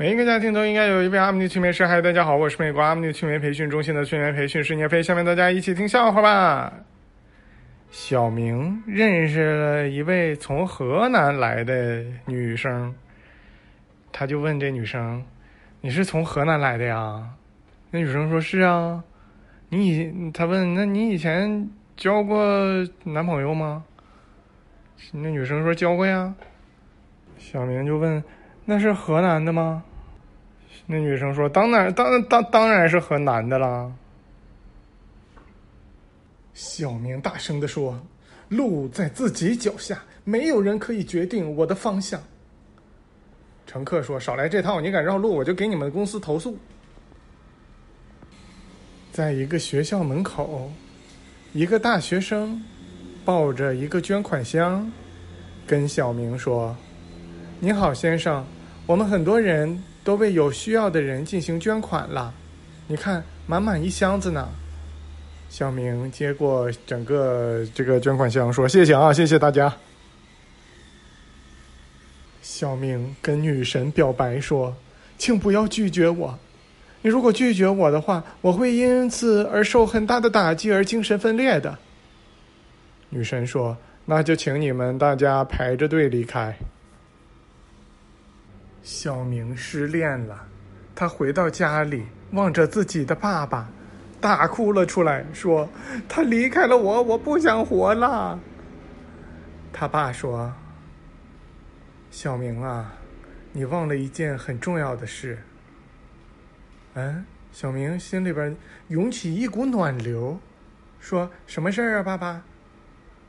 每一个家庭都应该有一位阿姆尼催眠师。嗨，大家好，我是美国阿姆尼催眠培训中心的催眠培训师聂飞。下面大家一起听笑话吧。小明认识了一位从河南来的女生，他就问这女生：“你是从河南来的呀？”那女生说：“是啊。”你以他问：“那你以前交过男朋友吗？”那女生说：“交过呀。”小明就问：“那是河南的吗？”那女生说：“当然，当当当然是河南的啦。”小明大声的说：“路在自己脚下，没有人可以决定我的方向。”乘客说：“少来这套，你敢绕路，我就给你们公司投诉。”在一个学校门口，一个大学生抱着一个捐款箱，跟小明说：“你好，先生，我们很多人。”都为有需要的人进行捐款了，你看，满满一箱子呢。小明接过整个这个捐款箱，说：“谢谢啊，谢谢大家。”小明跟女神表白说：“请不要拒绝我，你如果拒绝我的话，我会因此而受很大的打击，而精神分裂的。”女神说：“那就请你们大家排着队离开。”小明失恋了，他回到家里，望着自己的爸爸，大哭了出来，说：“他离开了我，我不想活了。”他爸说：“小明啊，你忘了一件很重要的事。”嗯，小明心里边涌起一股暖流，说什么事儿啊，爸爸？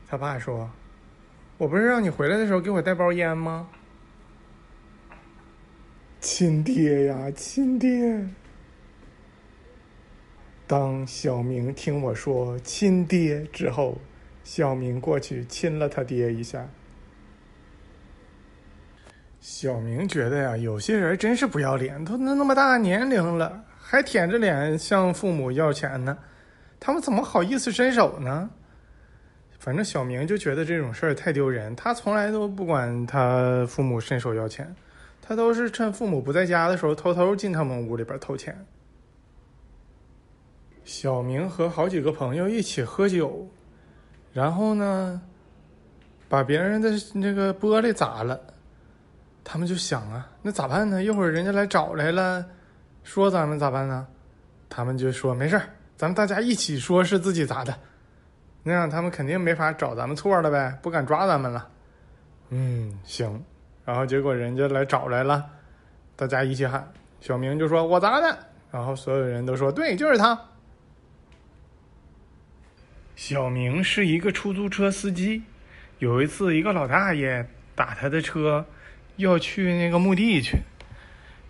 他爸说：“我不是让你回来的时候给我带包烟吗？”亲爹呀，亲爹！当小明听我说“亲爹”之后，小明过去亲了他爹一下。小明觉得呀，有些人真是不要脸，都那那么大年龄了，还舔着脸向父母要钱呢，他们怎么好意思伸手呢？反正小明就觉得这种事儿太丢人，他从来都不管他父母伸手要钱。他都是趁父母不在家的时候，偷偷进他们屋里边偷钱。小明和好几个朋友一起喝酒，然后呢，把别人的那个玻璃砸了。他们就想啊，那咋办呢？一会儿人家来找来了，说咱们咋办呢？他们就说没事咱们大家一起说是自己砸的，那样他们肯定没法找咱们错了呗，不敢抓咱们了。嗯，行。然后结果人家来找来了，大家一起喊，小明就说：“我砸的。”然后所有人都说：“对，就是他。”小明是一个出租车司机，有一次一个老大爷打他的车，要去那个墓地去，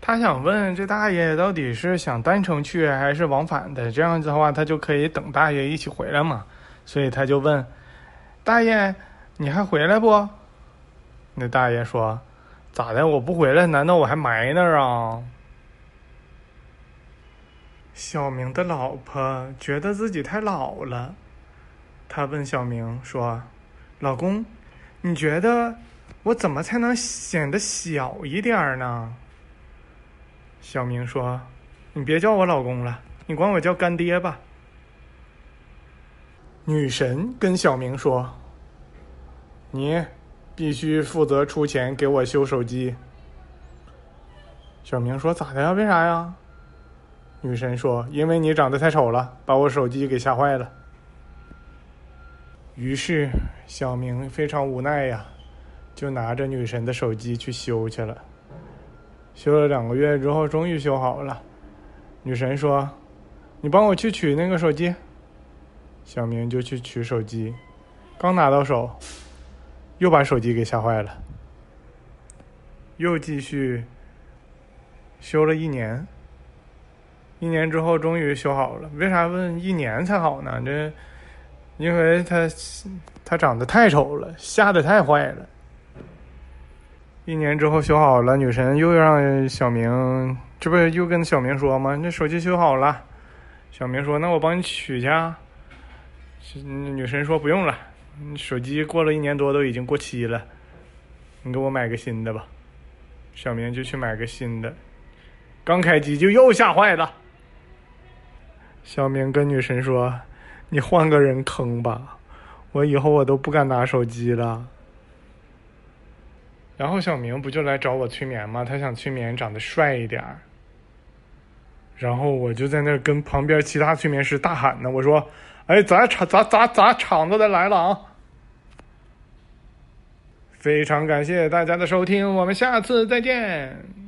他想问这大爷到底是想单程去还是往返的，这样子的话他就可以等大爷一起回来嘛，所以他就问大爷：“你还回来不？”那大爷说：“咋的？我不回来，难道我还埋那儿啊？”小明的老婆觉得自己太老了，他问小明说：“老公，你觉得我怎么才能显得小一点呢？”小明说：“你别叫我老公了，你管我叫干爹吧。”女神跟小明说：“你。”必须负责出钱给我修手机。小明说：“咋的呀？为啥呀？”女神说：“因为你长得太丑了，把我手机给吓坏了。”于是小明非常无奈呀，就拿着女神的手机去修去了。修了两个月之后，终于修好了。女神说：“你帮我去取那个手机。”小明就去取手机，刚拿到手。又把手机给吓坏了，又继续修了一年，一年之后终于修好了。为啥问一年才好呢？这因为他他长得太丑了，吓得太坏了。一年之后修好了，女神又让小明，这不又跟小明说吗？那手机修好了，小明说：“那我帮你取去。”啊。”女神说：“不用了。”你手机过了一年多都已经过期了，你给我买个新的吧。小明就去买个新的，刚开机就又吓坏了。小明跟女神说：“你换个人坑吧，我以后我都不敢拿手机了。”然后小明不就来找我催眠吗？他想催眠长得帅一点儿。然后我就在那跟旁边其他催眠师大喊呢，我说：“哎，砸场砸砸砸场子的来了啊！”非常感谢大家的收听，我们下次再见。